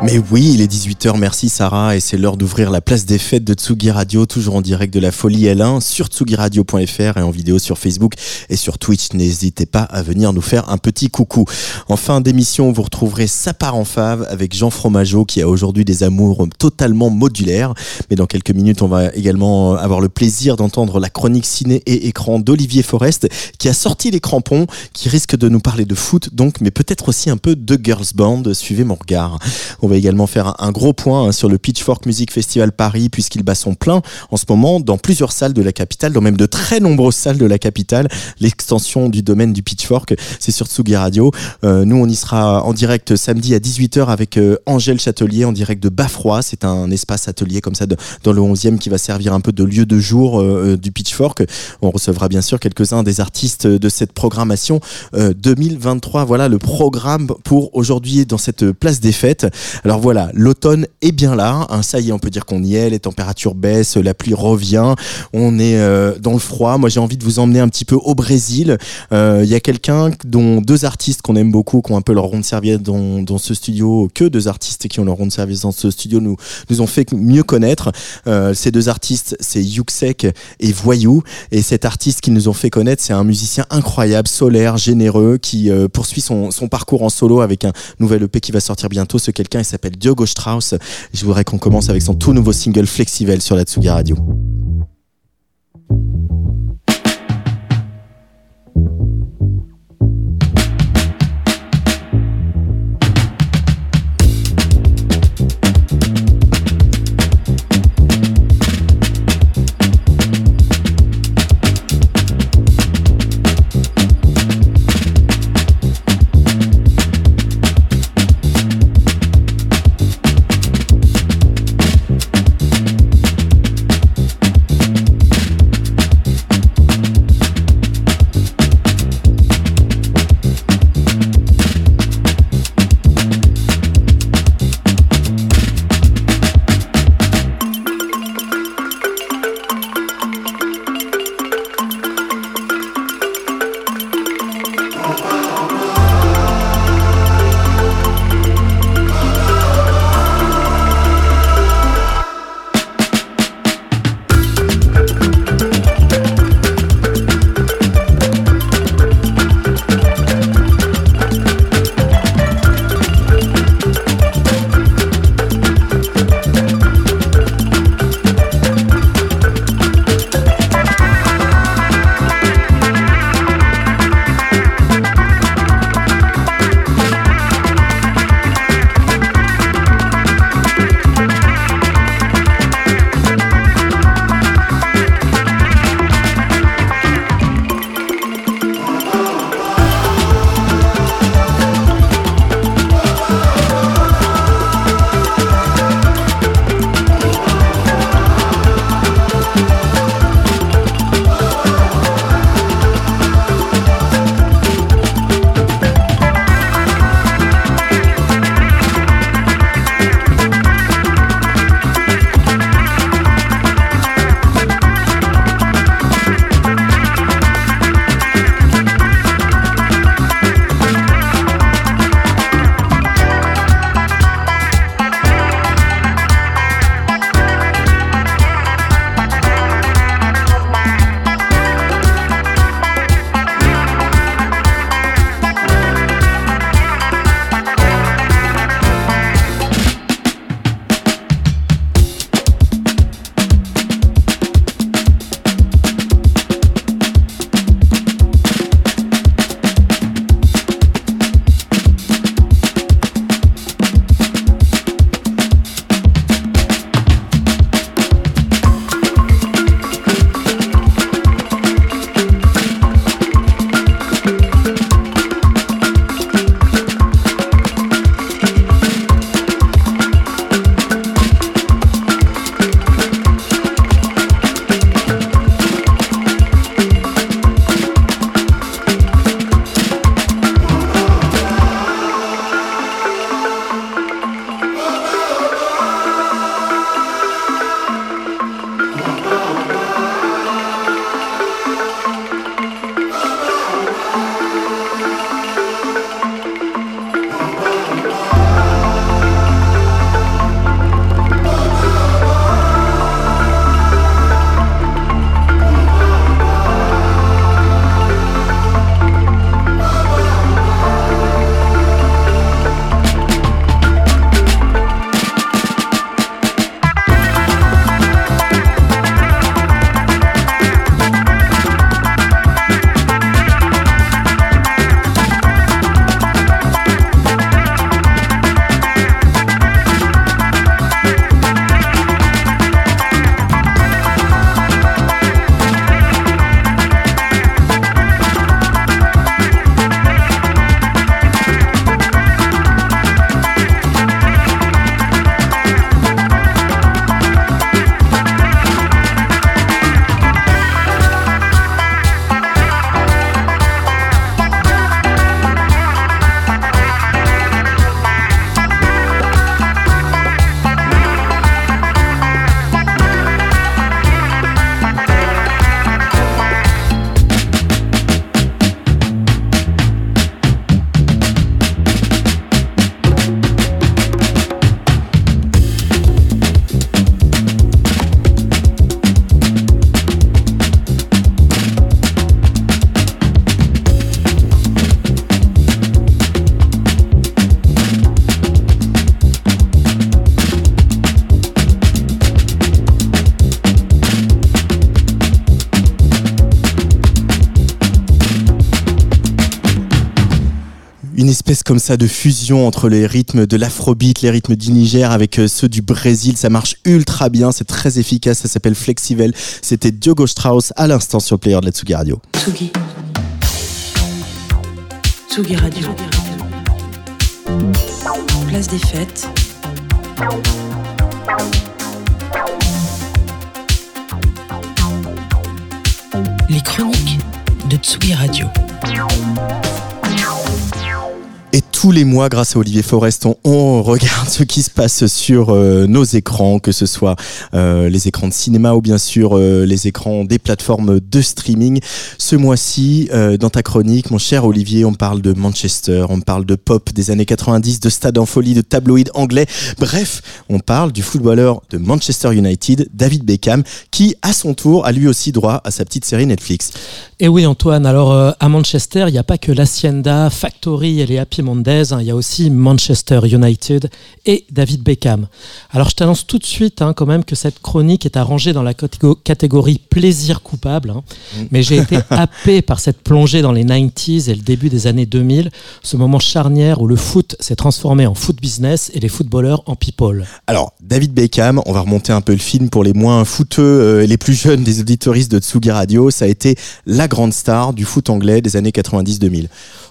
Mais oui, il est 18h, merci Sarah, et c'est l'heure d'ouvrir la place des fêtes de Tsugi Radio, toujours en direct de la Folie L1 sur tsugiradio.fr et en vidéo sur Facebook et sur Twitch. N'hésitez pas à venir nous faire un petit coucou. En fin d'émission, vous retrouverez Sa part en fave avec Jean Fromageau qui a aujourd'hui des amours totalement modulaires. Mais dans quelques minutes, on va également avoir le plaisir d'entendre la chronique ciné et écran d'Olivier Forest qui a sorti les crampons, qui risque de nous parler de foot donc, mais peut-être aussi un peu de girls band. Suivez mon regard. Va également faire un gros point hein, sur le Pitchfork Music Festival Paris puisqu'il bat son plein en ce moment dans plusieurs salles de la capitale, dans même de très nombreuses salles de la capitale. L'extension du domaine du Pitchfork, c'est sur Tsugi Radio. Euh, nous, on y sera en direct samedi à 18h avec euh, Angèle Châtelier en direct de Bafrois. C'est un espace atelier comme ça dans le 11e qui va servir un peu de lieu de jour euh, du Pitchfork. On recevra bien sûr quelques-uns des artistes de cette programmation 2023. Voilà le programme pour aujourd'hui dans cette place des fêtes. Alors voilà, l'automne est bien là. Hein, ça y est, on peut dire qu'on y est. Les températures baissent, la pluie revient. On est euh, dans le froid. Moi, j'ai envie de vous emmener un petit peu au Brésil. Euh, Il y a quelqu'un dont deux artistes qu'on aime beaucoup, qui ont un peu leur rond de serviette dans, dans ce studio, que deux artistes qui ont leur rond de serviette dans ce studio nous nous ont fait mieux connaître. Euh, ces deux artistes, c'est Yuxek et Voyou. Et cet artiste qu'ils nous ont fait connaître, c'est un musicien incroyable, solaire, généreux, qui euh, poursuit son, son parcours en solo avec un nouvel EP qui va sortir bientôt. Ce quelqu'un, s'appelle Diogo Strauss. Je voudrais qu'on commence avec son tout nouveau single Flexivel sur la Tsugi Radio. Espèce comme ça de fusion entre les rythmes de l'afrobeat, les rythmes du Niger avec euh, ceux du Brésil. Ça marche ultra bien, c'est très efficace, ça s'appelle Flexivel. C'était Diogo Strauss à l'instant sur le player de la Tsugi Radio. Tsugi. Tsugi Radio. Place des fêtes. Les chroniques de Tsugi Radio. Tous les mois, grâce à Olivier Forest, on, regarde ce qui se passe sur euh, nos écrans, que ce soit euh, les écrans de cinéma ou bien sûr euh, les écrans des plateformes de streaming. Ce mois-ci, dans ta chronique, mon cher Olivier, on parle de Manchester, on parle de pop des années 90, de stade en folie, de tabloïd anglais. Bref, on parle du footballeur de Manchester United, David Beckham, qui, à son tour, a lui aussi droit à sa petite série Netflix. Et oui, Antoine. Alors, à Manchester, il n'y a pas que l'Hacienda, Factory et les Happy Mondays, hein, il y a aussi Manchester United et David Beckham. Alors je t'annonce tout de suite hein, quand même que cette chronique est arrangée dans la catégorie plaisir coupable, hein. mm. mais j'ai été happé par cette plongée dans les 90s et le début des années 2000, ce moment charnière où le foot s'est transformé en foot business et les footballeurs en people. Alors David Beckham, on va remonter un peu le film pour les moins footeux euh, et les plus jeunes des auditoristes de Tsugi Radio, ça a été la grande star du foot anglais des années 90-2000.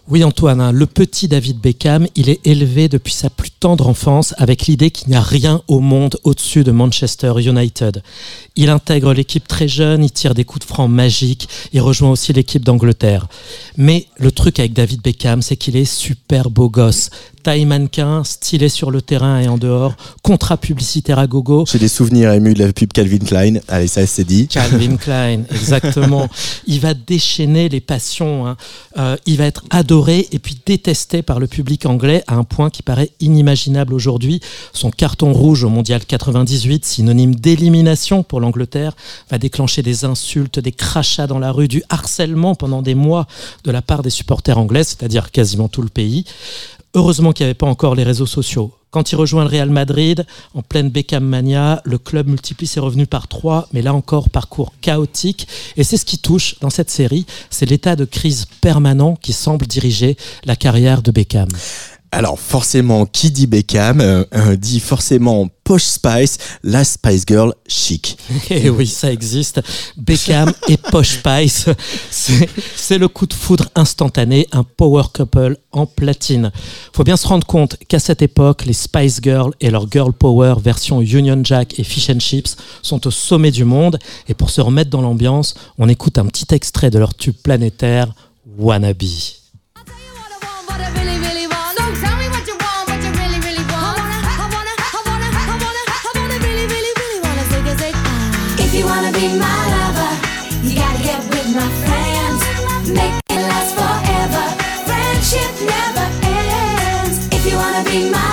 Oui Antoine, hein, le petit David Beckham, il est élevé depuis sa plus tendre enfance avec l'idée qu'il n'y a rien au monde au-dessus de Manchester United. Il intègre l'équipe très jeune, il tire des coups de franc magiques, il rejoint aussi l'équipe d'Angleterre. Mais le truc avec David Beckham, c'est qu'il est super beau gosse taille mannequin, stylé sur le terrain et en dehors, contrat publicitaire à gogo. J'ai des souvenirs émus de la pub Calvin Klein. Allez, ça c'est dit. Calvin Klein, exactement. il va déchaîner les passions. Hein. Euh, il va être adoré et puis détesté par le public anglais à un point qui paraît inimaginable aujourd'hui. Son carton rouge au Mondial 98, synonyme d'élimination pour l'Angleterre, va déclencher des insultes, des crachats dans la rue, du harcèlement pendant des mois de la part des supporters anglais, c'est-à-dire quasiment tout le pays. Heureusement qu'il n'y avait pas encore les réseaux sociaux. Quand il rejoint le Real Madrid, en pleine Beckham mania, le club multiplie ses revenus par trois, mais là encore, parcours chaotique. Et c'est ce qui touche dans cette série, c'est l'état de crise permanent qui semble diriger la carrière de Beckham. Alors forcément, qui dit Beckham euh, euh, dit forcément Posh Spice, la Spice Girl chic. Et eh oui, ça existe. Beckham et Posh Spice, c'est le coup de foudre instantané, un power couple en platine. Faut bien se rendre compte qu'à cette époque, les Spice Girls et leur girl power version Union Jack et Fish and Chips sont au sommet du monde. Et pour se remettre dans l'ambiance, on écoute un petit extrait de leur tube planétaire, Wannabe. my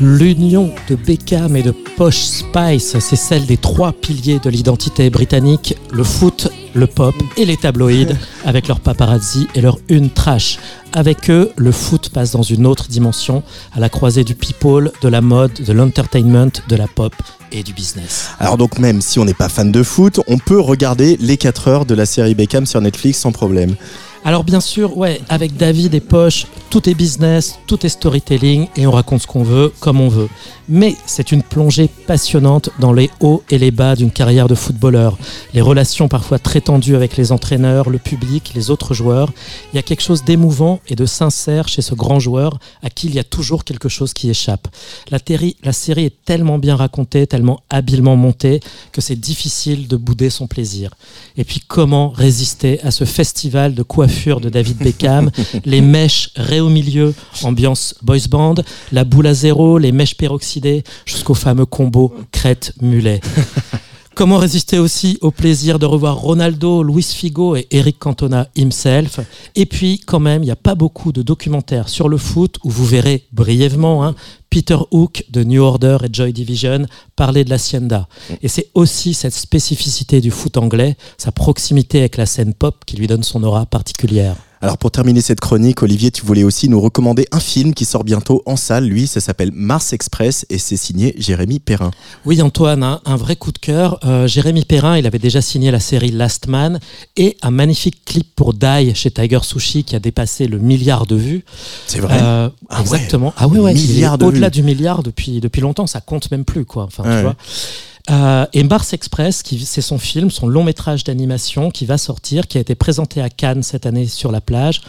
L'union de Beckham et de Posh Spice, c'est celle des trois piliers de l'identité britannique, le foot, le pop et les tabloïds, avec leur paparazzi et leur une trash. Avec eux, le foot passe dans une autre dimension, à la croisée du people, de la mode, de l'entertainment, de la pop et du business. Alors donc même si on n'est pas fan de foot, on peut regarder les 4 heures de la série Beckham sur Netflix sans problème. Alors bien sûr, ouais, avec David et Poche, tout est business, tout est storytelling et on raconte ce qu'on veut, comme on veut. Mais c'est une plongée passionnante dans les hauts et les bas d'une carrière de footballeur. Les relations parfois très tendues avec les entraîneurs, le public, les autres joueurs. Il y a quelque chose d'émouvant et de sincère chez ce grand joueur à qui il y a toujours quelque chose qui échappe. La, la série est tellement bien racontée, tellement habilement montée que c'est difficile de bouder son plaisir. Et puis comment résister à ce festival de coiffure de David Beckham, les mèches ré au milieu, ambiance boys band, la boule à zéro, les mèches jusqu'au fameux combo crête-mulet. Comment résister aussi au plaisir de revoir Ronaldo, Luis Figo et Eric Cantona himself? Et puis, quand même, il n'y a pas beaucoup de documentaires sur le foot où vous verrez brièvement hein, Peter Hook de New Order et Joy Division parlait de l'Hacienda. Mm. Et c'est aussi cette spécificité du foot anglais, sa proximité avec la scène pop qui lui donne son aura particulière. Alors pour terminer cette chronique, Olivier, tu voulais aussi nous recommander un film qui sort bientôt en salle. Lui, ça s'appelle Mars Express et c'est signé Jérémy Perrin. Oui, Antoine, hein, un vrai coup de cœur. Euh, Jérémy Perrin, il avait déjà signé la série Last Man et un magnifique clip pour Die chez Tiger Sushi qui a dépassé le milliard de vues. C'est vrai Euh, Ah ouais. exactement. Ah ouais, ouais. Milliard de Au-delà du milliard depuis, depuis longtemps, ça compte même plus, quoi. Enfin, tu vois. Euh, et Mars Express, c'est son film, son long métrage d'animation qui va sortir, qui a été présenté à Cannes cette année sur la plage.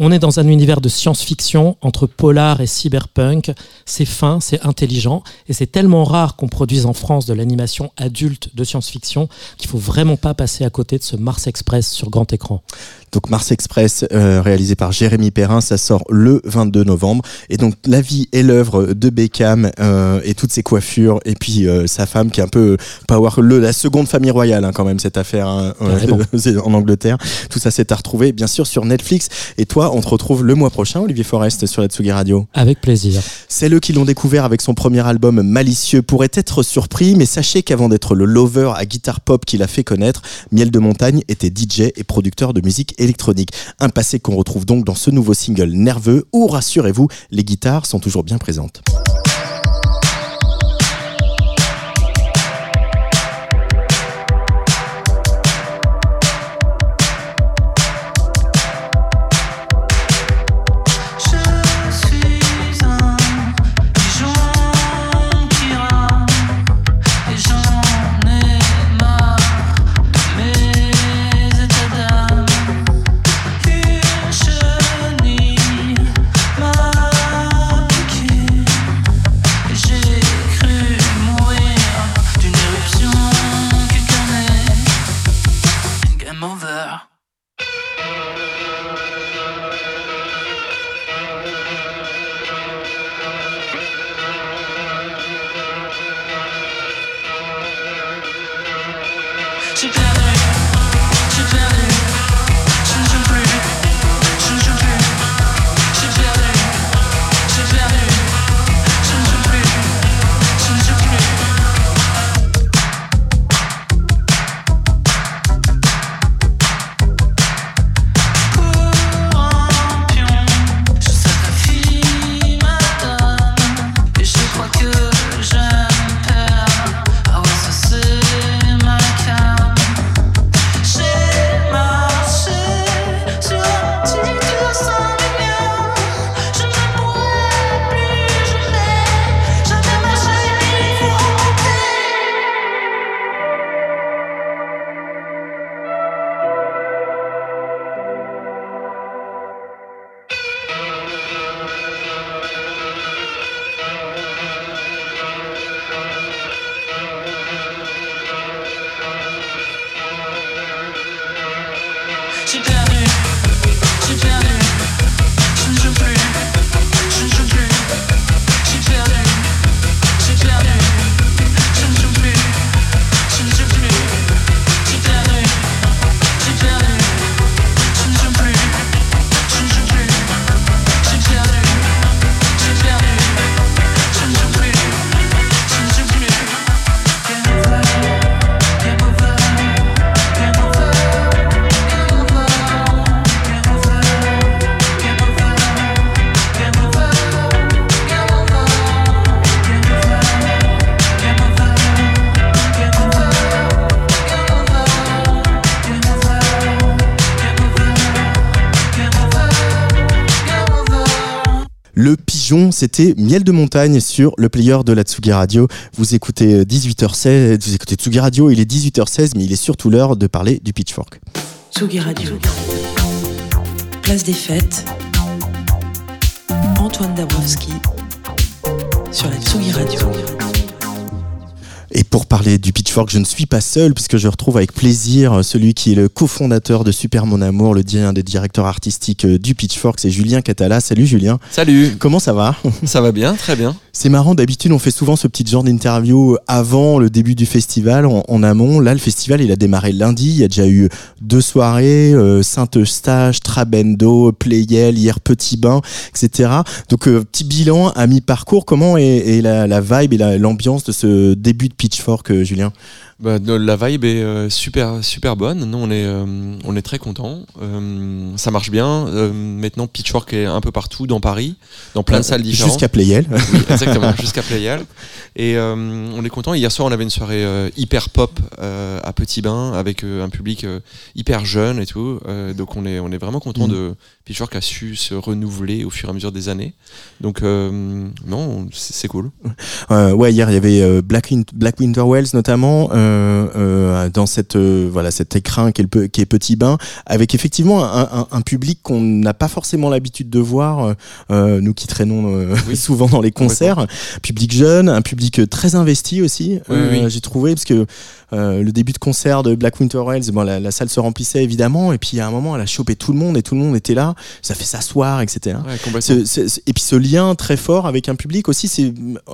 On est dans un univers de science-fiction entre polar et cyberpunk. C'est fin, c'est intelligent, et c'est tellement rare qu'on produise en France de l'animation adulte de science-fiction qu'il faut vraiment pas passer à côté de ce Mars Express sur grand écran. Donc Mars Express, euh, réalisé par Jérémy Perrin, ça sort le 22 novembre. Et donc la vie et l'œuvre de Beckham euh, et toutes ses coiffures, et puis euh, sa femme qui est un peu power, le, la seconde famille royale hein, quand même cette affaire hein, en Angleterre. Tout ça c'est à retrouver bien sûr sur Netflix. Et toi, on te retrouve le mois prochain, Olivier Forest, sur la Tsugi Radio. Avec plaisir. C'est eux qui l'ont découvert avec son premier album Malicieux pourrait être surpris, mais sachez qu'avant d'être le lover à guitare pop qu'il a fait connaître, Miel de Montagne était DJ et producteur de musique électronique. Un passé qu'on retrouve donc dans ce nouveau single nerveux où, rassurez-vous, les guitares sont toujours bien présentes. C'était Miel de Montagne sur le player de la Tsugi Radio. Vous écoutez euh, 18h16, vous écoutez Tsugi Radio, il est 18h16, mais il est surtout l'heure de parler du Pitchfork. Tsugi Radio. Place des fêtes. Antoine Dabrowski sur la Tsugi Radio. Et pour parler du Pitchfork, je ne suis pas seul puisque je retrouve avec plaisir celui qui est le cofondateur de Super Mon Amour, le un des directeurs artistiques euh, du Pitchfork, c'est Julien Catala. Salut Julien. Salut, Comment ça va? Ça va bien, très bien. C'est marrant, d'habitude on fait souvent ce petit genre d'interview avant le début du festival, en, amont. Là, le festival, il a démarré lundi. Il y a déjà eu deux soirées, euh, Saint-Eustache, Trabendo, Playel, hier Petit Bain, etc. Donc, euh, petit bilan à mi-parcours. Comment est, la, vibe et la- l'ambiance de ce début de Pitchfork, euh, Julien? Bah, la vibe est euh, super super bonne. Nous on est euh, on est très content. ça marche bien. Euh, maintenant Pitchfork est un peu partout dans Paris, dans plein de salles différentes. Jusqu'à Playel. Oui, exactement, jusqu'à Playel. Et euh, on est content. Hier soir, on avait une soirée euh, hyper pop euh, à Petit Bain avec euh, un public euh, hyper jeune et tout. Euh, donc on est, on est vraiment content Mhm. de Pitchfork a su se renouveler au fur et à mesure des années. Donc euh, non, c'est cool. Euh, ouais, hier il y avait euh, Black, Win- Black Winter Wells notamment euh, euh, dans cette euh, voilà cet écrin qui est, le pe- qui est Petit Bain, avec effectivement un, un- un public qu'on n'a pas forcément l'habitude de voir, euh, euh, nous qui traînons euh, Oui. souvent dans les concerts, public jeune, un public euh, très investi aussi, Oui, euh, oui. j'ai trouvé parce que euh, le début de concert de Black Winter Wells, bon, la, la salle se remplissait évidemment, et puis à un moment elle a chopé tout le monde et tout le monde était là, ça fait s'asseoir, etc. Ouais, complètement. Ce- ce- ce- et puis ce lien très fort avec un public aussi, c'est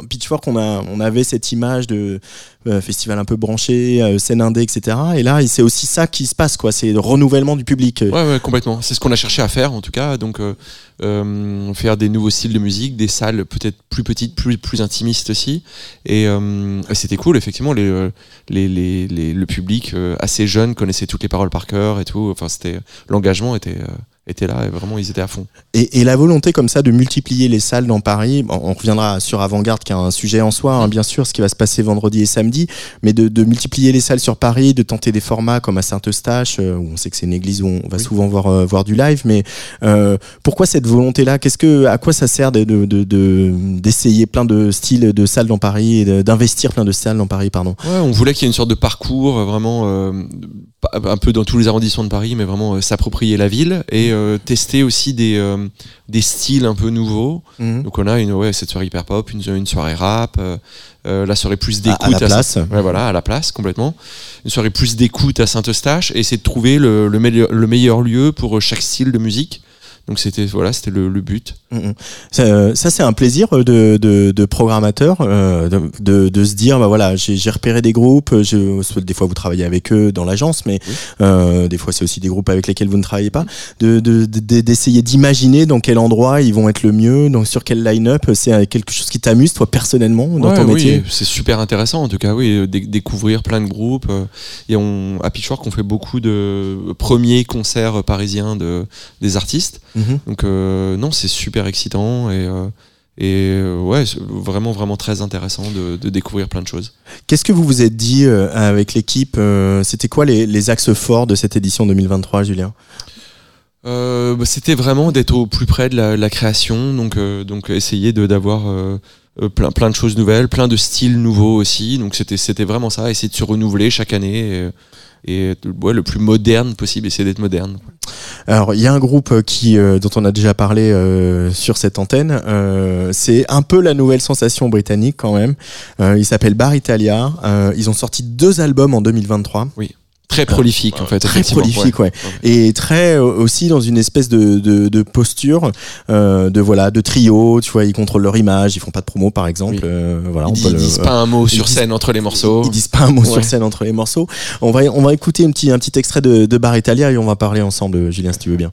Pitchfork, on, a, on avait cette image de euh, festival un peu branché, euh, scène indé, etc. Et là, c'est aussi ça qui se passe, quoi. C'est le renouvellement du public. Ouais, ouais, complètement. C'est ce qu'on a cherché à faire, en tout cas. Donc, euh, euh, faire des nouveaux styles de musique, des salles peut-être plus petites, plus, plus intimistes aussi. Et, euh, c'était cool, effectivement. Le public assez jeune connaissait toutes les paroles par cœur et tout. Enfin, c'était l'engagement était, était là et vraiment, ils étaient à fond. Et, et la volonté comme ça de multiplier les salles dans Paris, bon, on reviendra sur Avant-Garde qui est un sujet en soi, hein, bien sûr, ce qui va se passer vendredi et samedi, mais de, de multiplier les salles sur Paris, de tenter des formats comme à Saint-Eustache, euh, où on sait que c'est une église où on va Oui. souvent voir, euh, voir du live, mais euh, pourquoi cette volonté-là? Qu'est-ce que, À quoi ça sert de- de- de- de- d'essayer plein de styles de salles dans Paris et d'investir plein de salles dans Paris, pardon? Ouais, on voulait qu'il y ait une sorte de parcours vraiment un peu dans tous les arrondissements de Paris, mais vraiment s'approprier la ville et euh, tester aussi des, euh, des styles un peu nouveaux. Mhm. Donc on a une, ouais, cette soirée hyper pop, une, une soirée rap, euh, la soirée plus À- à d'écoute la place. Ouais, voilà, à la place complètement. Une soirée plus d'écoute à Saint-Eustache et essayer de trouver le, le, meilleur, le meilleur lieu pour chaque style de musique. Donc c'était voilà, c'était le, le but. Mhm. Ça, euh, ça, c'est un plaisir euh, de, de, de programmateur euh, de, de, de se dire bah voilà j'ai repéré des groupes je, des fois vous travaillez avec eux dans l'agence mais Oui. euh, des fois c'est aussi des groupes avec lesquels vous ne travaillez pas de- d'essayer d'imaginer dans quel endroit ils vont être le mieux donc sur quel line-up c'est quelque chose qui t'amuse toi personnellement dans Ouais, ton oui, métier? c'est super intéressant en tout cas, oui, dé- découvrir plein de groupes. et on, à Pitchfork, on fait beaucoup de premiers concerts parisiens de, des artistes. Mhm. Donc euh, non, c'est super excitant et, euh, et euh, ouais, vraiment vraiment très intéressant de, de découvrir plein de choses. qu'est-ce que vous vous êtes dit avec l'équipe c'était quoi les, les axes forts de cette édition 2023 Julien? Bah, C'était vraiment d'être au plus près de la, la création, donc donc essayer de d'avoir plein plein de choses nouvelles, plein de styles nouveaux aussi. Donc c'était c'était vraiment ça, essayer de se renouveler chaque année. Et, et ouais, le plus moderne possible, essayer d'être moderne. Alors, il y a un groupe euh, qui, euh, dont on a déjà parlé euh, sur cette antenne. Euh, c'est un peu la nouvelle sensation britannique quand même. Euh, il s'appelle Bar Italia. Euh, ils ont sorti deux albums en 2023. Très prolifique en fait. Très prolifique, ouais. ouais. Et très euh, aussi dans une espèce de, de, de posture euh, de voilà de trio. Tu vois, ils contrôlent leur image. Ils font pas de promo, par exemple. Oui. Euh, voilà, Ils, on disent, le- pas un mot sur disent- scène entre les morceaux. Ils disent pas un mot sur scène entre les morceaux. On va, on va écouter un petit, un petit extrait de, de Bar Italia et on va parler ensemble, Julien, si tu veux bien.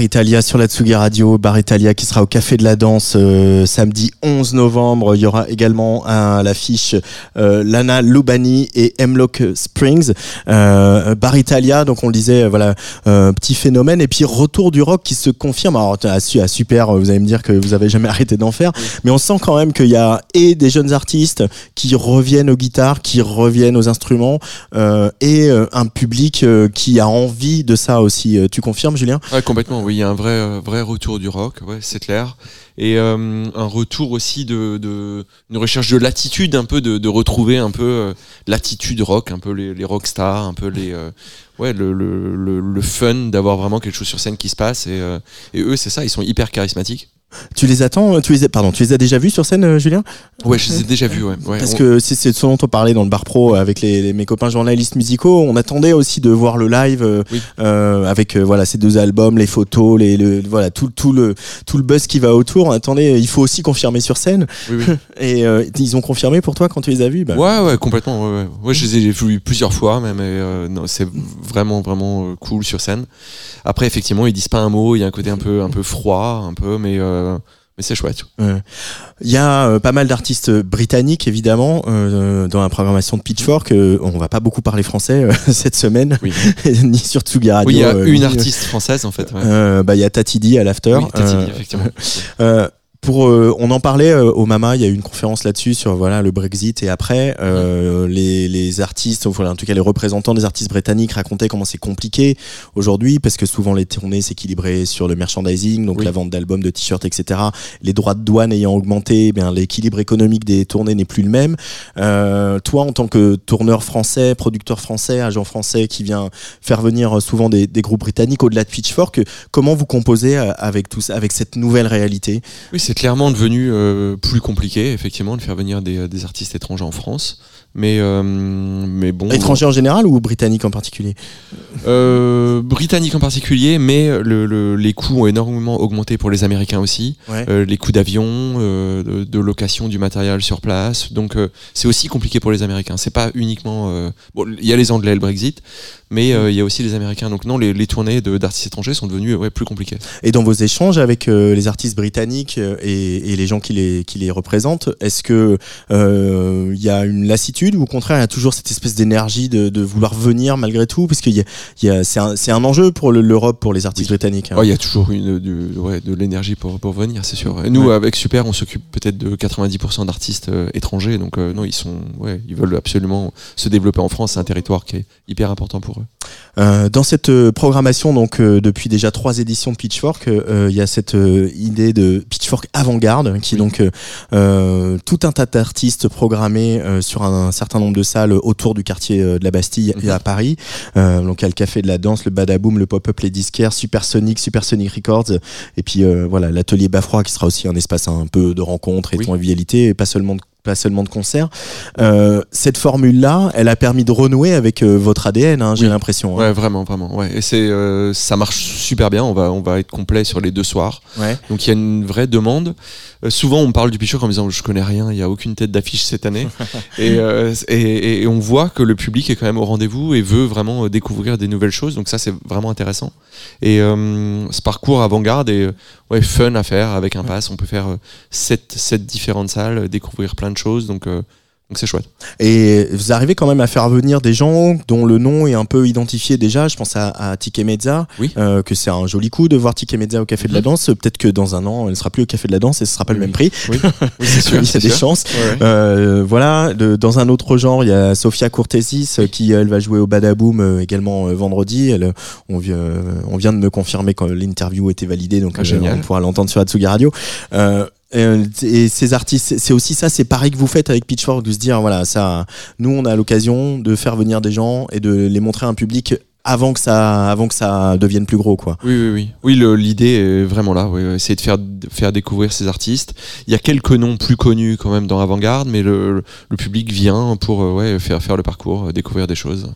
Bar Italia sur la Tsugi Radio, Bar Italia qui sera au Café de la Danse euh, samedi 11 novembre. Il y aura également à l'affiche euh, Lana Lubani et Hemlock Springs. Euh, Bar Italia, donc on le disait, voilà, euh, petit phénomène. Et puis retour du rock qui se confirme. Alors, su- ah, super, vous allez me dire que vous avez jamais arrêté d'en faire, mais on sent quand même qu'il y a et des jeunes artistes qui reviennent aux guitares, qui reviennent aux instruments, euh, et euh, un public euh, qui a envie de ça aussi. Tu confirmes, Julien? Ouais, complètement. Oui, il y a un vrai, euh, vrai retour du rock. Ouais, c'est clair. Et euh, un retour aussi de, de une recherche de l'attitude, un peu de, de retrouver un peu euh, l'attitude rock, un peu les, les rockstars, un peu les, ouais, le, le, le, le fun d'avoir vraiment quelque chose sur scène qui se passe. Et, et eux, c'est ça. Ils sont hyper charismatiques. Tu les attends euh, tu les, as- Pardon, tu les as déjà vus sur scène, euh, Julien? Ouais, je les ai déjà vus. Ouais. Ouais, Parce on- que c'est ce dont on parlait dans le bar pro avec les, les- mes copains journalistes musicaux. On attendait aussi de voir le live euh, Oui. euh, avec euh, voilà ces deux albums, les photos, les le, voilà tout tout le tout le buzz qui va autour. On attendait, il faut aussi confirmer sur scène. oui, oui. Et euh, ils ont confirmé pour toi quand tu les as vus. Bah, Ouais, ouais, complètement. Ouais, ouais. Ouais, je les ai vus plusieurs fois, même. Non, c'est vraiment, vraiment cool sur scène. Après, effectivement, ils disent pas un mot. Il y a un côté un peu, un peu froid, un peu, mais, mais c'est chouette. Il y a euh, pas mal d'artistes britanniques évidemment euh, dans la programmation de Pitchfork. Euh, on va pas beaucoup parler français euh, cette semaine, Oui. ni sur Tsugi Radio. Oui, il y a euh, une artiste française, en fait. Ouais. Euh, bah il y a Tatidi à l'after. oui, Pour, euh, on en parlait euh, au Mama, il y a eu une conférence là-dessus sur voilà le Brexit et après euh, les, les artistes, voilà, en tout cas les représentants des artistes britanniques racontaient comment c'est compliqué aujourd'hui parce que souvent les tournées s'équilibraient sur le merchandising, donc Oui. la vente d'albums, de t-shirts, etc. Les droits de douane ayant augmenté, eh bien l'équilibre économique des tournées n'est plus le même. Euh, toi, en tant que tourneur français, producteur français, agent français qui vient faire venir souvent des, des groupes britanniques au-delà de Pitchfork, comment vous composez euh, avec tout ça, avec cette nouvelle réalité? Oui, c'est clairement devenu euh, plus compliqué, effectivement, de faire venir des, des artistes étrangers en France. Mais, euh, mais bon. Étranger en général ou britannique en particulier? Euh, britannique en particulier, mais le, le- les coûts ont énormément augmenté pour les Américains aussi. Ouais. Euh, les coûts d'avion, euh, de, de location du matériel sur place. Donc euh, c'est aussi compliqué pour les Américains. C'est pas uniquement. euh, bon, il y a les Anglais, le Brexit, mais euh, il y a aussi les Américains. Donc non, les, les tournées d'artistes étrangers sont devenues ouais, plus compliquées. Et dans vos échanges avec euh, les artistes britanniques euh, et, et les gens qui les, qui les représentent, est-ce que euh, il y a une lassitude ou au contraire il y a toujours cette espèce d'énergie de, de vouloir venir malgré tout? Parce que y a, il y a, c'est un, un enjeu pour le- l'Europe, pour les artistes britanniques. hein. Ouais, Il y a toujours une, du- ouais, de l'énergie pour, pour venir, c'est sûr. Et nous, Ouais. avec Super, on s'occupe peut-être de 90% d'artistes euh, étrangers. Donc euh, non, ils sont, ouais, ils veulent absolument se développer en France. C'est un territoire qui est hyper important pour eux. Euh, dans cette euh, programmation, donc euh, depuis déjà trois éditions de Pitchfork, euh, il y a cette idée de Pitchfork avant-garde, qui est donc tout un tas d'artistes programmés sur un, certain nombre de salles autour du quartier de la Bastille et Mhm. à Paris. Donc il y a le Café de la Danse, le Badaboom, le Pop-Up, les disquaires, Supersonic, Supersonic Records, et puis voilà l'atelier Bafroid qui sera aussi un espace un peu de rencontre et de Oui. convivialité, et pas seulement de pas seulement de concerts. Euh, cette formule-là, elle a permis de renouer avec euh, votre ADN, hein, j'ai Oui. l'impression. hein. Ouais, vraiment, vraiment. Ouais. Et c'est, euh, ça marche super bien. On va, on va être complet sur les deux soirs. Ouais. Donc il y a une vraie demande. Souvent, on parle du Pitchfork en disant je connais rien, il y a aucune tête d'affiche cette année. et, et, et on voit que le public est quand même au rendez-vous et veut vraiment découvrir des nouvelles choses. Donc ça, c'est vraiment intéressant. Et ce parcours avant-garde euh, ouais, fun à faire avec un pass. On peut faire euh, sept, sept différentes salles, découvrir plein de choses. Donc euh, donc c'est chouette. Et vous arrivez quand même à faire venir des gens dont le nom est un peu identifié déjà. Je pense à, à Tike Mezza, Oui. euh, que c'est un joli coup de voir Tike Mezza au Café de la Mhm. Danse. Peut-être que dans un an, elle ne sera plus au Café de la Danse et ce sera pas le même prix. Oui, oui c'est sûr. il y a c'est des sûr. chances. Ouais, ouais. Euh, voilà, de- dans un autre genre, il y a Sofia Courtesis euh, qui elle va jouer au Badaboom euh, également euh, vendredi. Elle, on, vient, on vient de me confirmer que l'interview était validée, donc Ah, on pourra l'entendre sur Atsugi Radio. Euh, et ces artistes, c'est aussi ça, c'est pareil que vous faites avec Pitchfork, de se dire voilà, ça, nous on a l'occasion de faire venir des gens et de les montrer à un public avant que ça, avant que ça devienne plus gros, quoi. Oui, oui, oui. Oui, l'idée est vraiment là. Oui, essayer de faire, de faire découvrir ces artistes. Il y a quelques noms plus connus quand même dans Avant-Garde, mais le, le public vient pour euh, ouais, faire, faire le parcours, euh, découvrir des choses.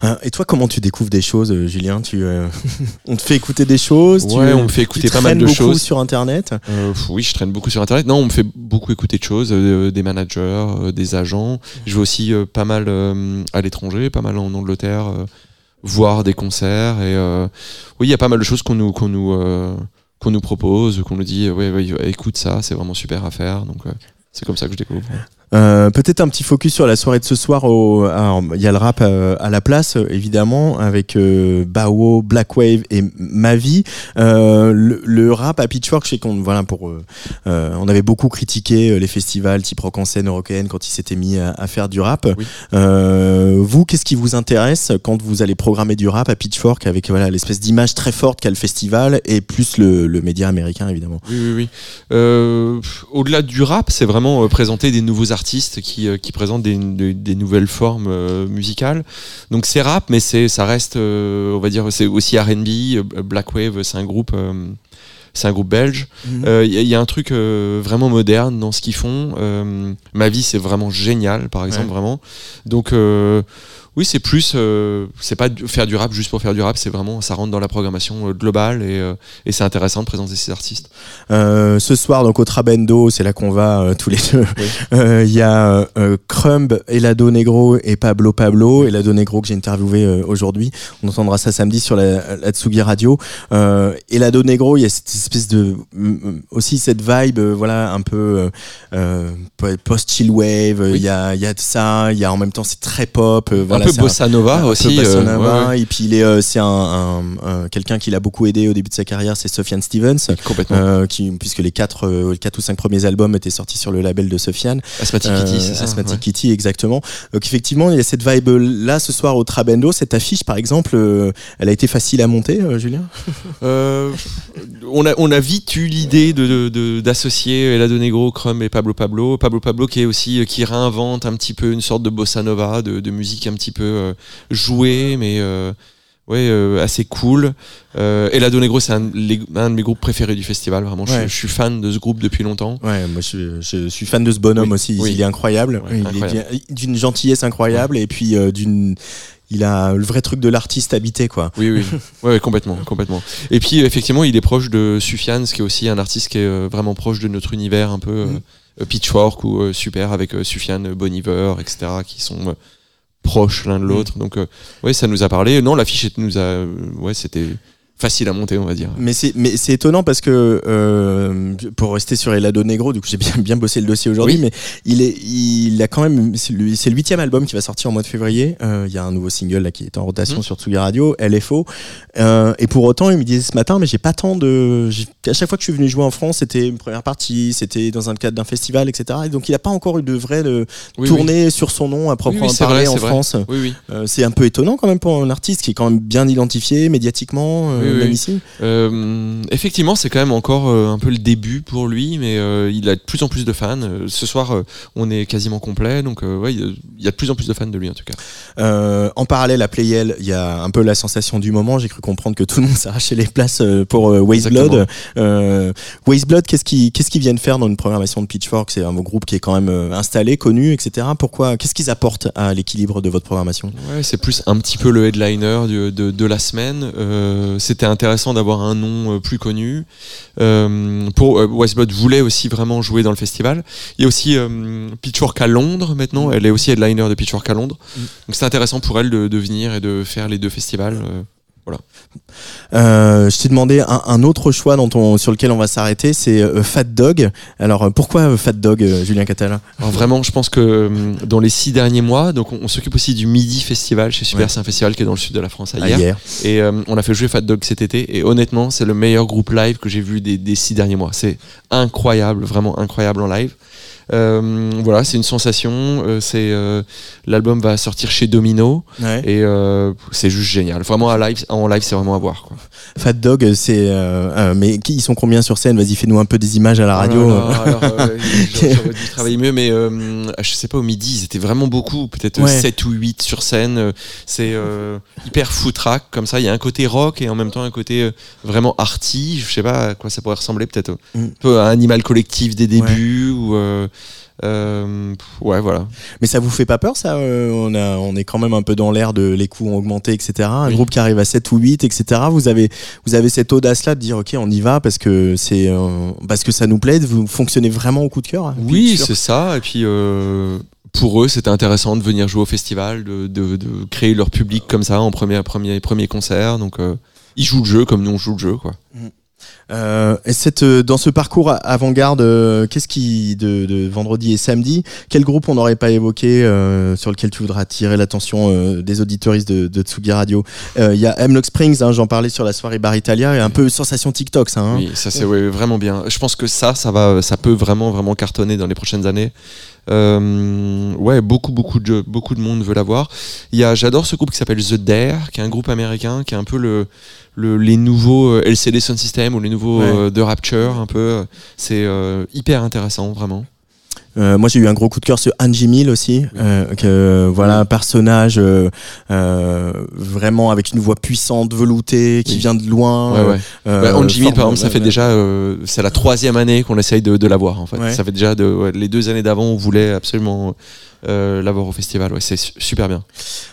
Hein, et toi, comment tu découvres des choses, euh, Julien? Tu, euh, on te fait écouter des choses tu, Ouais, on me fait tu écouter pas mal de beaucoup choses. sur Internet? Euh, oui, je traîne beaucoup sur Internet. Non, on me fait beaucoup écouter de choses, euh, des managers, des agents. Je vais aussi pas mal à l'étranger, pas mal en Angleterre, voir des concerts. Et euh, oui, il y a pas mal de choses qu'on nous, qu'on nous, euh, qu'on nous propose, qu'on nous dit, ouais, écoute ça, c'est vraiment super à faire. Donc, euh, c'est comme ça que je découvre. Euh, Peut-être un petit focus sur la soirée de ce soir. Au, il y a le rap euh, à la place, euh, évidemment, avec euh, Bao, Black Wave et Mavi. Euh, le, le rap à Pitchfork, je sais qu'on voilà pour, euh, on avait beaucoup critiqué les festivals type rock en scène européenne quand ils s'étaient mis à, à faire du rap. Oui. Euh, vous, qu'est-ce qui vous intéresse quand vous allez programmer du rap à Pitchfork avec voilà l'espèce d'image très forte qu'a le festival et plus le, le média américain évidemment? Oui, oui, oui. Euh, Au-delà du rap, c'est vraiment présenter des nouveaux artistes qui, euh, qui présentent des, des- des nouvelles formes euh, musicales. Donc c'est rap, mais c'est, ça reste, euh, on va dire, c'est aussi R&B. Black Wave, c'est un groupe, c'est un groupe belge. Il y, a- il y a un truc euh, vraiment moderne dans ce qu'ils font. Euh, Ma vie, c'est vraiment génial, par exemple, Ouais. vraiment. Donc oui, c'est plus, euh, c'est pas faire du rap juste pour faire du rap. C'est vraiment, ça rentre dans la programmation euh, globale et, euh, et c'est intéressant de présenter ces artistes. Euh, ce soir, donc au Trabendo, c'est là qu'on va euh, tous les deux. Euh, Il y a euh, Crumb, Elado Negro et Pablo Pablo. Elado Negro que j'ai interviewé euh, aujourd'hui. On entendra ça samedi sur la, la Tsugi Radio. Euh, Elado Negro, il y a cette espèce de aussi cette vibe, euh, voilà, un peu euh, euh, post chill wave. Il Oui. y a il y a de ça. Il y a en même temps c'est très pop. euh, voilà, peu c'est bossa nova un peu aussi. bossa euh, nova. ouais, ouais, Et puis il est, euh, c'est un, un- un- quelqu'un qui l'a beaucoup aidé au début de sa carrière, c'est Sofiane Stevens. complètement. Euh, qui, puisque les quatre, euh, les quatre ou cinq premiers albums étaient sortis sur le label de Sofiane. Asthmatic Euh, Kitty, c'est ça. Asthmatic ouais. Kitty, exactement. Donc effectivement, il y a cette vibe là ce soir au Trabendo. Cette affiche, par exemple, euh, elle a été facile à monter, euh, Julien? Euh, on, a, on a vite eu l'idée de, de- de- d'associer Elado Negro, Crumb et Pablo Pablo. Pablo Pablo qui est aussi euh, qui réinvente un petit peu une sorte de bossa nova, de, de musique un petit peu euh, jouée, mais euh, ouais, euh, assez cool. Euh, Elado Negro, c'est un, un de mes groupes préférés du festival. Vraiment, je, Ouais. suis- je suis fan de ce groupe depuis longtemps. Ouais, moi je, je suis fan de ce bonhomme Oui, aussi. oui. Il est incroyable. Ouais, il incroyable. est d'une- d'une gentillesse incroyable et puis euh, d'une. Il a le vrai truc de l'artiste habité, quoi. Oui, oui, ouais, complètement, complètement. Et puis effectivement, il est proche de Sufjan, ce qui est aussi un artiste qui est euh, vraiment proche de notre univers, un peu euh, Mhm. euh, Pitchfork ou euh, Super avec euh, Sufjan, euh, Bon Iver, etc., qui sont proches l'un de l'autre. Donc, euh, ouais, ça nous a parlé. Non, l'affiche nous a, ouais, c'était facile à monter, on va dire. Mais c'est mais c'est étonnant parce que euh, pour rester sur Elado Negro, du coup j'ai bien bien bossé le dossier aujourd'hui, Oui. mais il est il a quand même c'est le huitième album qui va sortir en mois de février. Euh, Il y a un nouveau single là qui est en rotation Mhm. sur Tsugi Radio, LFO. Euh, et pour autant, il me disait ce matin, mais j'ai pas tant de à chaque fois que je suis venu jouer en France, c'était une première partie, c'était dans un cadre d'un festival, etc. Et donc il a pas encore eu de vraie de Oui, tournée sur son nom à proprement parler vrai, en vrai. France. Euh, c'est un peu étonnant quand même pour un artiste qui est quand même bien identifié médiatiquement, Oui, même oui. ici. Euh, effectivement, c'est quand même encore euh, un peu le début pour lui, mais euh, il a de plus en plus de fans. Ce soir, on est quasiment complet, donc ouais, il y a- de plus en plus de fans de lui en tout cas. En parallèle à Playel, il y a un peu la sensation du moment. J'ai cru comprendre que tout le monde s'arrachait les places pour euh, Waste Blood. Exactement. Euh, Waste Blood, qu'est-ce qu'ils qu'ils viennent faire dans une programmation de Pitchfork? C'est un groupe qui est quand même installé, connu, etc. Pourquoi Qu'est-ce qu'ils apportent à l'équilibre de votre programmation? Ouais, c'est plus un petit peu le headliner de, de la semaine. Euh, C'était intéressant d'avoir un nom euh, plus connu. Euh, pour euh, Westblood voulait aussi vraiment jouer dans le festival. Il y a aussi Pitchfork à Londres maintenant. Elle est aussi headliner de Pitchfork à Londres. Donc c'est intéressant pour elle de, de venir et de faire les deux festivals. Euh. Euh, Je t'ai demandé un, un autre choix dont on, sur lequel on va s'arrêter, c'est euh, Fat Dog. Alors euh, pourquoi euh, Fat Dog, Julien Catala Alors vraiment, je pense que dans les six derniers mois, donc on, on s'occupe aussi du Midi Festival chez Super. Ouais. C'est un festival qui est dans le sud de la France à hier. hier. Et on a fait jouer Fat Dog cet été. Et honnêtement, c'est le meilleur groupe live que j'ai vu des, des six derniers mois. C'est incroyable, vraiment incroyable en live. Euh, voilà, c'est une sensation. Euh, c'est euh, l'album va sortir chez Domino Ouais. et c'est juste génial. Vraiment en live, en live, c'est vraiment à voir. Quoi. Fat Dog, c'est mais qui ils sont combien sur scène? Vas-y, fais-nous un peu des images à la radio. Oh là là, alors, j'aurais j'aurais dû travailler mieux, mais je sais pas, au midi, ils étaient vraiment beaucoup, peut-être Ouais. 7 ou 8 sur scène. C'est hyper footrack, comme ça. Il y a un côté rock et en même temps un côté vraiment arty. Je sais pas à quoi ça pourrait ressembler, peut-être Mm. un peu à Animal Collectif des débuts ou. euh, euh, ouais, voilà. Mais ça vous fait pas peur ça euh, on, a, on est quand même un peu dans l'air de les coûts ont augmenté, etc. Un Oui. groupe qui arrive à 7 ou 8, etc. Vous avez, vous avez cette audace-là de dire ok on y va parce que, c'est, euh, parce que ça nous plaît, vous fonctionnez vraiment au coup de cœur hein, Oui, c'est ça. Et puis, euh, pour eux, c'était intéressant de venir jouer au festival, de, de, de créer leur public comme ça en premier, premier, premier concert. Donc, ils jouent le jeu comme nous on joue le jeu, quoi. Euh, et cette, euh, dans ce parcours avant-garde, euh, qu'est-ce qui de, de vendredi et samedi, quel groupe on n'aurait pas évoqué euh, sur lequel tu voudras attirer l'attention euh, des auditoristes de, de Tsugi Radio? Euh, Il y a Hemlock Springs, hein, j'en parlais sur la soirée Bar Italia, et un peu sensation TikTok, ça. Hein Oui, ça c'est ouais, vraiment bien. Je pense que ça, ça va, ça peut vraiment, vraiment cartonner dans les prochaines années. Euh, ouais, beaucoup, beaucoup de, beaucoup de monde veut l'avoir. Il y a, j'adore ce groupe qui s'appelle The Dare, qui est un groupe américain, qui est un peu le, le les nouveaux euh, LCD Sound System ou les nouveaux Ouais. euh, Rapture, un peu. C'est euh, hyper intéressant, vraiment. Euh, moi, j'ai eu un gros coup de cœur sur Angie Mill aussi, euh, que voilà un personnage euh, euh, vraiment avec une voix puissante, veloutée, qui Oui. vient de loin. Ouais, ouais. euh, Bah, Angie Mill, par exemple, ça fait déjà, euh, c'est la troisième année qu'on essaye de, de l'avoir en fait. Ouais. Ça fait déjà de, ouais, les deux années d'avant, on voulait absolument euh, l'avoir au festival. Ouais, c'est su- super bien.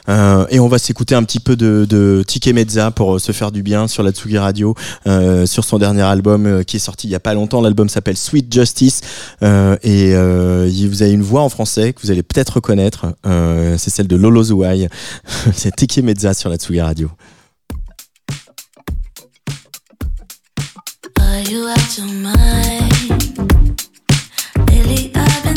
Euh, et on va s'écouter un petit peu de, de Tike Mezza pour euh, se faire du bien sur la Tsugi Radio, euh, sur son dernier album euh, qui est sorti il y a pas longtemps. L'album s'appelle Sweet Justice euh, et euh, vous avez une voix en français que vous allez peut-être reconnaître. Euh, c'est celle de Lolo Zouai. c'est Tike Mezza sur la Tsugi Radio. Are you out your mind? Lately I've been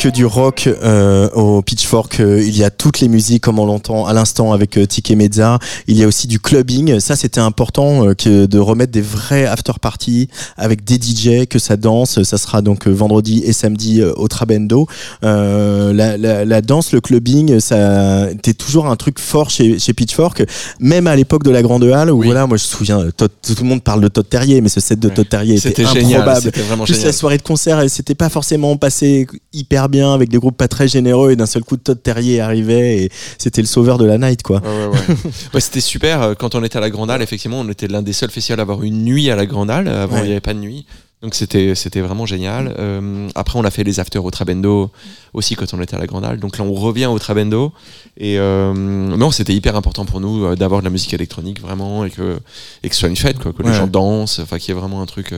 que du rock euh, au Pitchfork, euh, il y a toutes les musiques comme on l'entend à l'instant avec euh, Tiki Mezza. Il y a aussi du clubbing. Ça, c'était important euh, que de remettre des vrais after parties avec des DJ, que ça danse. Ça sera donc euh, vendredi et samedi au Trabendo. La, la, la danse, le clubbing, ça était toujours un truc fort chez, chez Pitchfork, même à l'époque de la Grande Halle où Oui. voilà, moi je me souviens, Todd- tout le monde parle de Todd Terrier, mais ce set de Ouais. Todd Terrier était C'était génial. improbable. C'était vraiment Plus la génial. soirée de concert, elle s'était pas forcément passée hyper bien avec des groupes pas très généreux et d'un seul coup Todd Terrier arrivait et c'était le sauveur de la night quoi. Ouais, ouais, ouais. Ouais, c'était super. Euh, Quand on était à la Grande Halle, effectivement, on était l'un des seuls festivals à avoir une nuit à la Grande Halle. Avant, il n'y avait pas de nuit. Donc c'était c'était vraiment génial. Euh, après, on a fait les afters au Trabendo aussi quand on était à la Grande Halle. Donc là, on revient au Trabendo. Et euh, non, c'était hyper important pour nous euh, d'avoir de la musique électronique vraiment et que, et que ce soit une fête, quoi, que Ouais. les gens dansent, enfin qu'il y ait vraiment un truc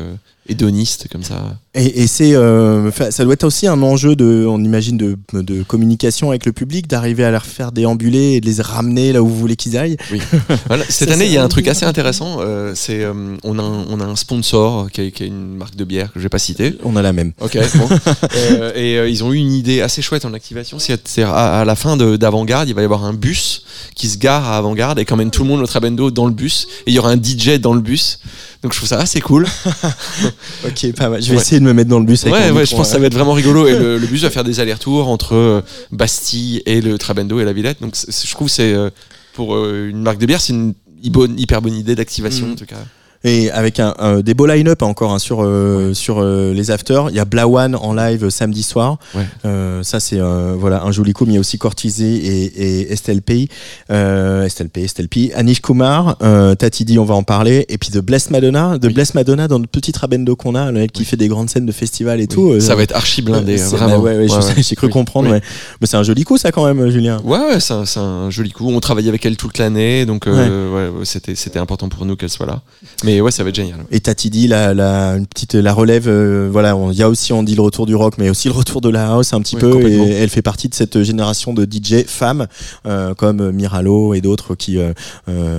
hédoniste comme ça. Et, et c'est euh, ça doit être aussi un enjeu de on imagine de, de communication avec le public d'arriver à leur faire déambuler et de les ramener là où vous voulez qu'ils aillent. Voilà, cette Ça, année, il y a un truc assez intéressant. euh, c'est euh, on a un, on a un sponsor qui est, une marque de bière que je vais pas citer. On a la même. Ok. Bon. Euh, et euh, ils ont eu une idée assez chouette en activation. C'est à, à la fin de- d'Avant-Garde, il va y avoir un bus qui se gare à Avant-Garde et qui emmène tout le monde au Trabendo dans le bus. Et il y aura un DJ dans le bus. Donc je trouve ça assez cool. Ok, pas mal. Je vais Ouais. essayer de me mettre dans le bus. Avec Ouais, ouais, je pense que ça va être vraiment rigolo. Et le, le bus va faire des allers-retours entre euh, Bastille et le Trabendo et la Villette. Donc je trouve que c'est euh, pour euh, une marque de bière, c'est une hyper bonne idée d'activation Mm. en tout cas. Et avec un, un- des beaux line-up encore hein, sur euh, sur euh, les afters. Il y a Blawan en live euh, samedi soir. Ouais. Euh, ça c'est euh, voilà un joli coup. Mais il y a aussi Cortisé et, et Estelle P. Euh, Estelle P. Estelle P. Anish Kumar. Euh, Tati dit on va en parler. Et puis de Bless Madonna. De Oui. Bless Madonna dans notre petit Rabendo qu'on a, elle qui fait des grandes scènes de festival et tout. ça va être archi blindé, c'est- vraiment. bah ouais, ouais, Ouais, ouais. J'ai cru comprendre. Ouais. Mais c'est un joli coup ça quand même, Julien. Ouais, ouais, c'est un, un joli coup. On travaillait avec elle toute l'année, donc euh, ouais. ouais, c'était c'était important pour nous qu'elle soit là. Mais ouais, ça va être génial. Et Tati dit la, la une petite la relève euh, voilà il y a aussi on dit le retour du rock mais aussi le retour de la house un petit Oui, peu et elle fait partie de cette génération de DJ femmes euh, comme Miralo et d'autres qui euh,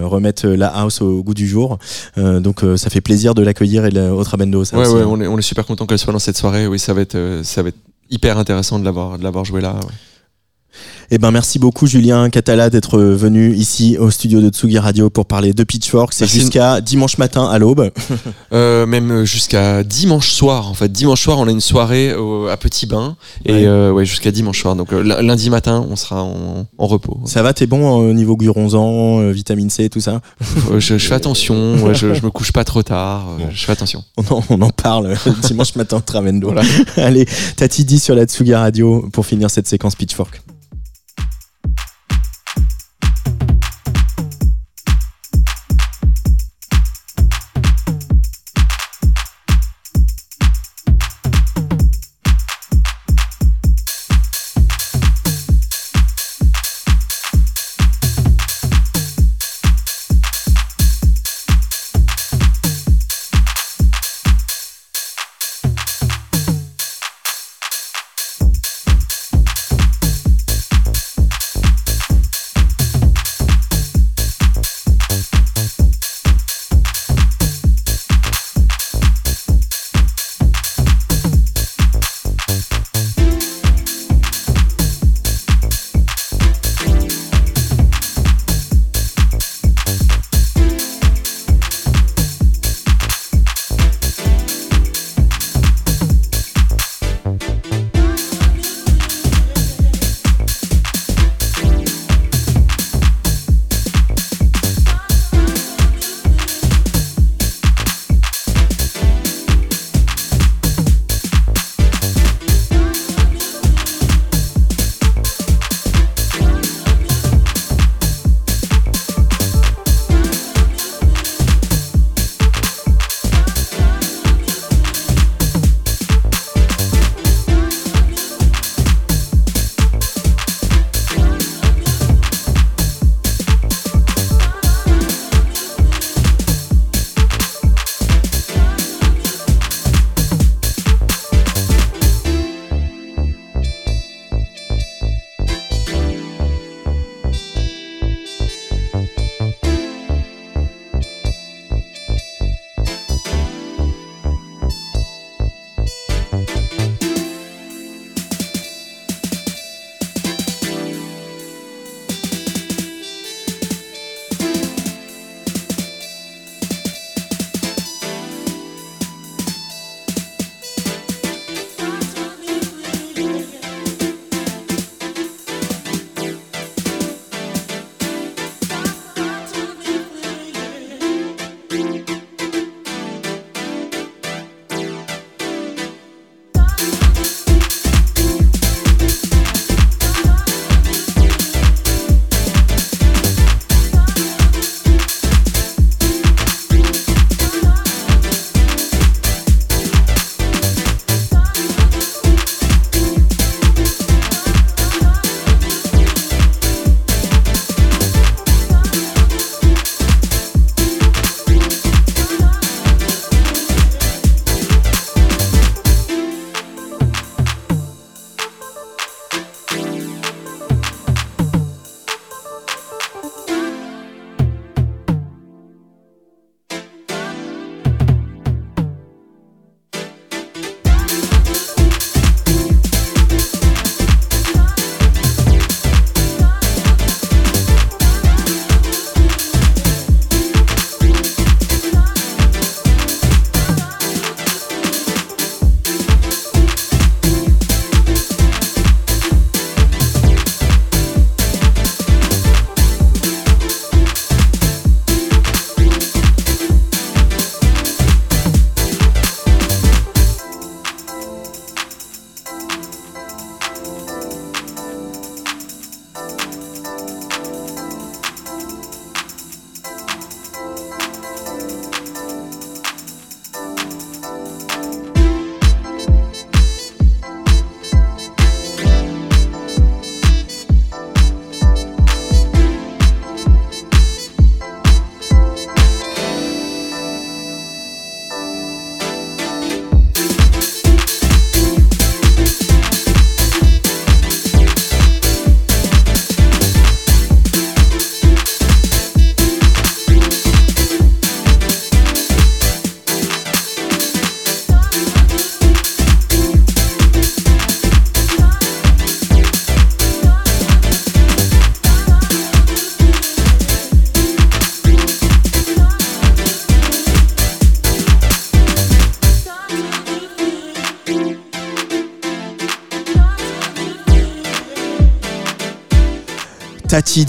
remettent la house au goût du jour donc ça fait plaisir de l'accueillir et le, au Trabendo ça Ouais, aussi, ouais, hein. on est, on est super content qu'elle soit dans cette soirée. Oui, ça va être, ça va être hyper intéressant de l'avoir, de l'avoir joué là. ouais. Eh ben merci beaucoup Julien Catala d'être venu ici au studio de Tsugi Radio pour parler de Pitchfork c'est jusqu'à dimanche matin à l'aube Euh, même jusqu'à dimanche soir. En fait, dimanche soir, on a une soirée au- à Petit Bain et Ouais. euh, ouais, jusqu'à dimanche soir. Donc euh, lundi matin, on sera en, en repos. ça va t'es bon euh, au niveau guronzan euh, vitamine C tout ça? Euh, je, je fais attention. ouais, je, je me couche pas trop tard. euh, Je fais attention. On en, on en parle euh, dimanche matin au Travendo. Allez, Tati dit sur la Tsuga Radio pour finir cette séquence Pitchfork.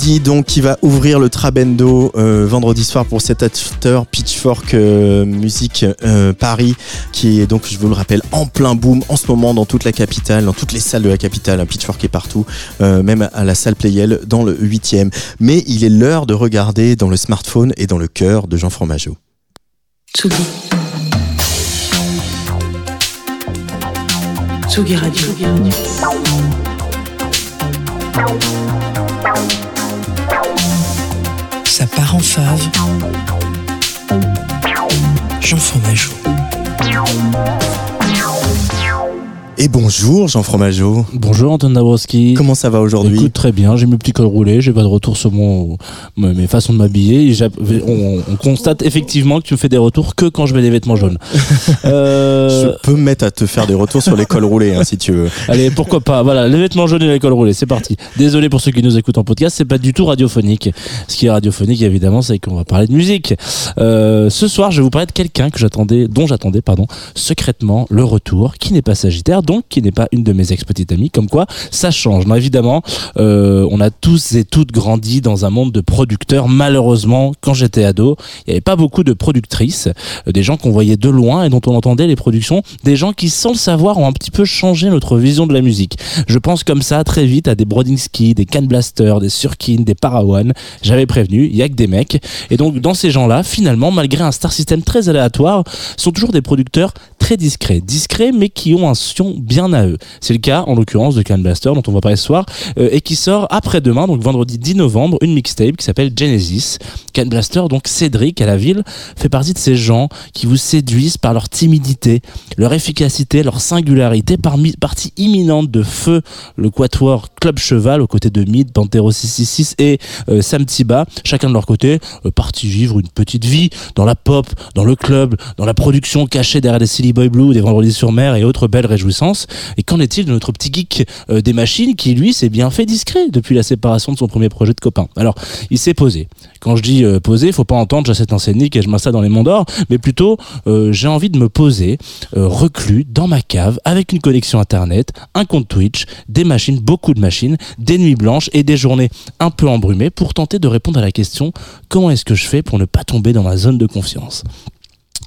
Donc qui va ouvrir le Trabendo euh, vendredi soir pour cet after Pitchfork euh, Musique euh, Paris qui est donc je vous le rappelle en plein boom en ce moment dans toute la capitale, dans toutes les salles de la capitale. Un Pitchfork est partout, euh, même à la salle Playel dans le 8e. Mais il est l'heure de regarder dans le smartphone et dans le cœur de Jean Fromageau. Tsugi. Tsugi Radio. Ça part en fave. Jean Fromageau. Et bonjour Jean Fromageau. Bonjour Anton Dabrowski. Comment ça va aujourd'hui Écoute très bien, j'ai mes petits cols roulés, j'ai pas de retour sur mon me- mes façons de m'habiller. On, on constate effectivement que tu me fais des retours que quand je mets des vêtements jaunes. Euh, Je peux me mettre à te faire des retours sur les cols roulés hein, si tu veux. Allez, pourquoi pas Voilà, les vêtements jaunes et les cols roulés, c'est parti. Désolé pour ceux qui nous écoutent en podcast, c'est pas du tout radiophonique. Ce qui est radiophonique, évidemment, c'est qu'on va parler de musique. Euh, ce soir, je vais vous parler de quelqu'un que j'attendais, dont j'attendais, pardon, secrètement le retour, qui n'est pas Sagittaire, donc qui n'est pas une de mes ex-petites amies. Comme quoi, ça change. Non, évidemment, euh, on a tous et toutes grandi dans un monde de producteurs. Malheureusement, quand j'étais ado, il n'y avait pas beaucoup de productrices, euh, des gens qu'on voyait de loin et dont on entendait les productions, des gens qui, sans le savoir, ont un petit peu changé notre vision de la musique. Je pense comme ça très vite à des Brodinski, des Can Blaster, des Surkin, des Parawan. J'avais prévenu, il y a que des mecs. Et donc, dans ces gens-là, finalement, malgré un star system très aléatoire, sont toujours des producteurs très discrets. Discrets, mais qui ont un son bien à eux. C'est le cas, en l'occurrence, de Can Blaster, dont on va parler ce soir, euh, et qui sort après-demain, donc vendredi 10 novembre, une mixtape qui s'appelle Genesis. Can Blaster, donc Cédric à la ville, fait partie de ces gens qui vous séduisent par leur timidité, leur efficacité, leur singularité, parmi, partie imminente de Feu, le quatuor Club Cheval, aux côtés de Mid, Pantero 666 et euh, Sam Tiba, chacun de leur côté, euh, parti vivre une petite vie dans la pop, dans le club, dans la production cachée derrière des Silly Boy Blue, des Vendredis sur mer et autres belles réjouissances. Et qu'en est-il de notre petit geek euh, des machines qui, lui, s'est bien fait discret depuis la séparation de son premier projet de copain? Alors, il s'est posé. Quand je dis euh, poser, faut pas entendre j'achète un scénic et je m'installe dans les monts d'or, mais plutôt euh, j'ai envie de me poser reclus dans ma cave avec une connexion internet, un compte Twitch, des machines, beaucoup de machines, des nuits blanches et des journées un peu embrumées pour tenter de répondre à la question comment est-ce que je fais pour ne pas tomber dans ma zone de confiance?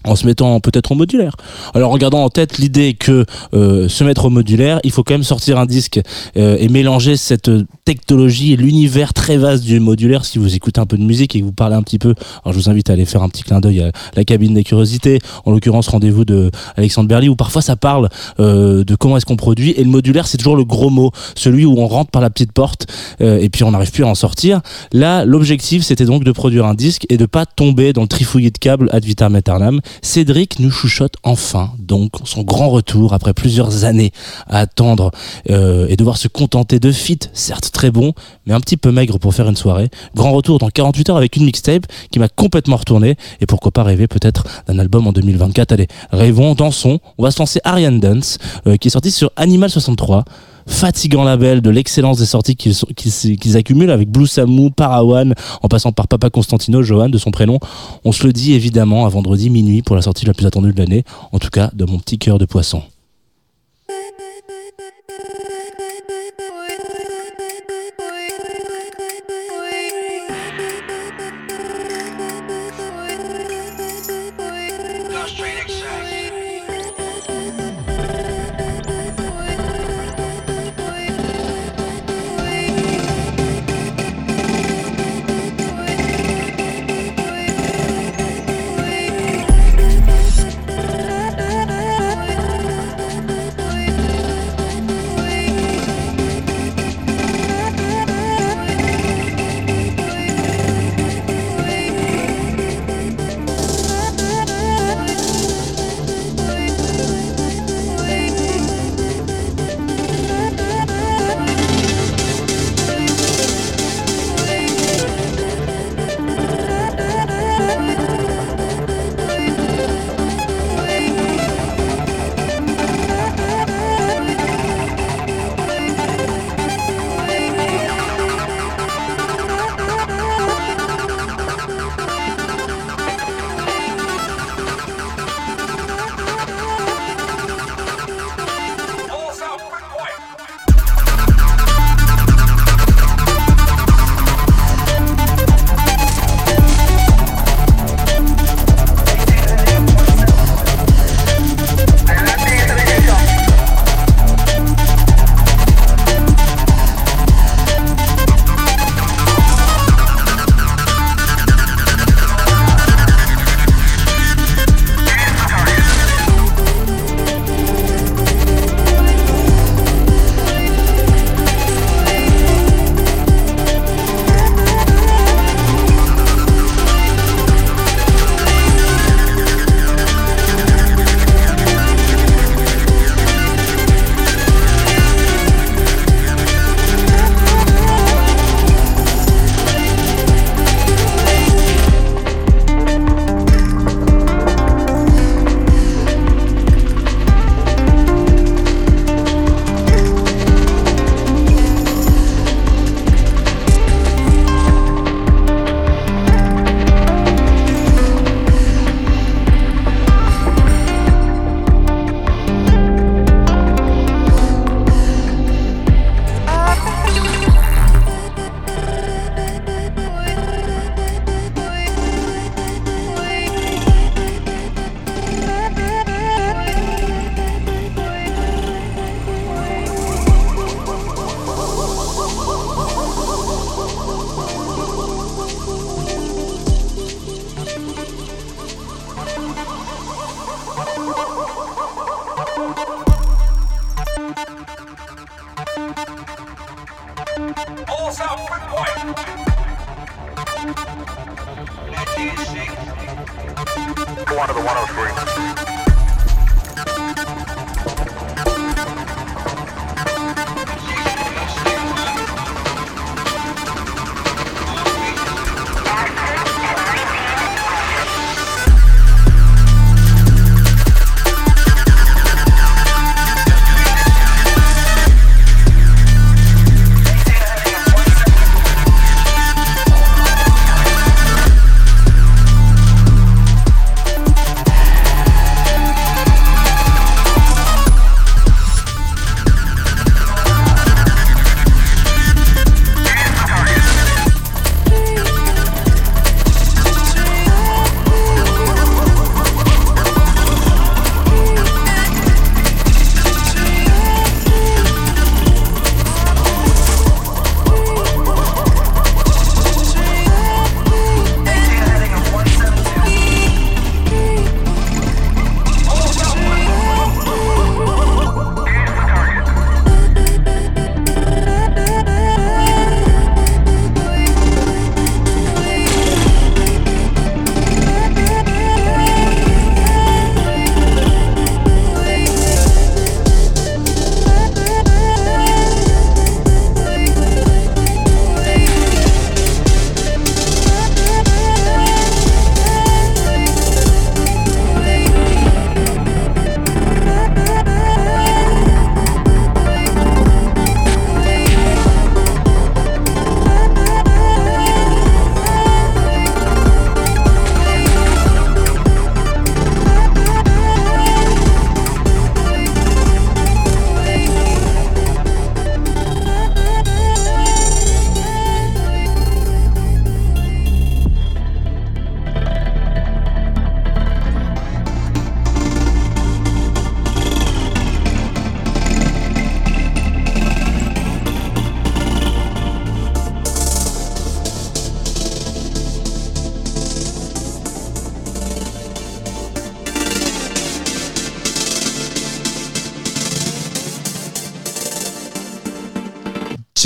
En se mettant peut-être au modulaire. Alors en gardant en tête l'idée que euh, se mettre au modulaire, il faut quand même sortir un disque euh, et mélanger cette technologie et l'univers très vaste du modulaire. Si vous écoutez un peu de musique et que vous parlez un petit peu, alors je vous invite à aller faire un petit clin d'œil à la cabine des curiosités, en l'occurrence rendez-vous de Alexandre Berly, où parfois ça parle euh, de comment est-ce qu'on produit. Et le modulaire, c'est toujours le gros mot, celui où on rentre par la petite porte et puis on n'arrive plus à en sortir. Là, l'objectif, c'était donc de produire un disque et de pas tomber dans le trifouillis de câbles ad vitam aeternam. Cédric nous chuchote enfin donc son grand retour après plusieurs années à attendre euh, et devoir se contenter de feats, certes très bons, mais un petit peu maigres pour faire une soirée. Grand retour dans 48 heures avec une mixtape qui m'a complètement retourné et pourquoi pas rêver peut-être d'un album en 2024. Allez, rêvons, dansons. On va se lancer Ariane Dance euh, qui est sorti sur Animal 63 fatigant label de l'excellence des sorties qu'ils accumulent avec Blue Samu, Parawan, en passant par Papa Constantino, Johan de son prénom. On se le dit évidemment à vendredi minuit pour la sortie la plus attendue de l'année, en tout cas de mon petit cœur de poisson.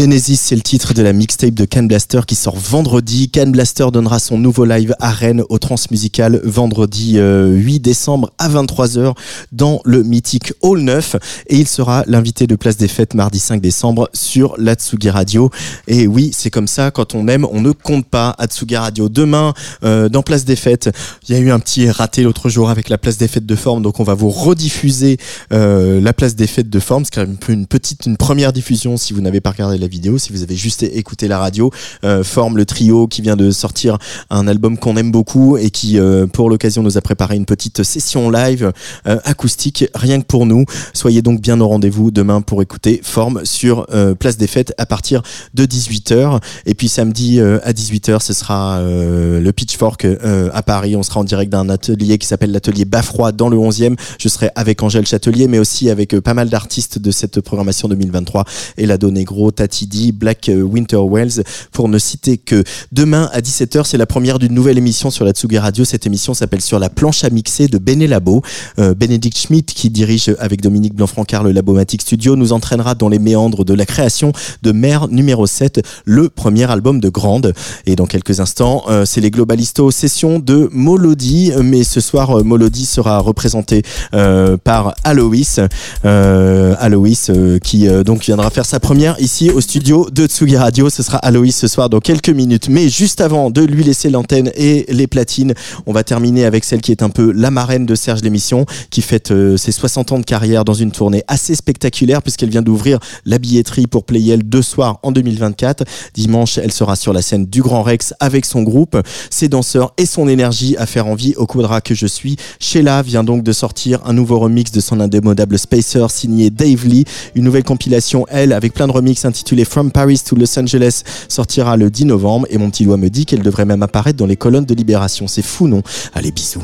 Genesis, c'est le titre de la mixtape de Can Blaster qui sort vendredi. Can Blaster donnera son nouveau live à Rennes au Transmusical vendredi euh, 8 décembre à 23h dans le mythique Hall 9 et il sera l'invité de Place des Fêtes mardi 5 décembre sur l'Atsugi Radio. Et oui, c'est comme ça, quand on aime, on ne compte pas Atsugi Radio. Demain, euh, dans Place des Fêtes, il y a eu un petit raté l'autre jour avec la Place des Fêtes de Forme, donc on va vous rediffuser euh, la Place des Fêtes de Forme, ce qui est un peu une petite, une première diffusion si vous n'avez pas regardé la vidéo, si vous avez juste écouté la radio. Euh, Forme, le trio qui vient de sortir un album qu'on aime beaucoup et qui, euh, pour l'occasion, nous a préparé une petite session live euh, acoustique, rien que pour nous. Soyez donc bien au rendez-vous demain pour écouter Forme sur Place des Fêtes à partir de 18h. Et puis samedi à 18h, ce sera le Pitchfork à Paris. On sera en direct d'un atelier qui s'appelle l'atelier Bafroid dans le 11e. Je serai avec Angèle Châtelier, mais aussi avec pas mal d'artistes de cette programmation 2023. Elado Negro, Tatidi, Black euh, Winter Wells, pour ne citer que. Demain à 17h, c'est la première d'une nouvelle émission sur la Tsugi Radio. Cette émission s'appelle Sur la planche à mixer de Bene Labo. Euh, Bénédicte Schmidt, qui dirige avec Dominique Blanc-Francard le Labomatic Studio, nous entraînera dans les méandres de la création de Mère numéro 7, le premier album de Grande. Et dans quelques instants, euh, c'est les Globalistos session de Molody. Mais ce soir, euh, Molody sera représenté euh, par Aloïs. Aloïs qui donc viendra faire sa première ici au studio de Tsugi Radio. Ce sera Aloïs ce soir dans quelques minutes. Mais juste avant de lui laisser l'antenne et les platines, on va terminer avec celle qui est un peu la marraine de Serge l'émission, qui fête euh, ses 60 ans de carrière dans une tournée assez spectaculaire puisqu'elle vient d'ouvrir la billetterie pour Playel deux soirs en 2024. Dimanche, elle sera sur la scène du Grand Rex avec son groupe, ses danseurs et son énergie à faire envie au quadra que je suis. Sheila vient donc de sortir un nouveau remix de son indémodable Spacer signé Dave Lee. Une nouvelle compilation, elle, avec plein de remixes From Paris to Los Angeles, sortira le 10 novembre. Et mon petit doigt me dit qu'elle devrait même apparaître dans les colonnes de Libération. C'est fou, non? Allez, bisous.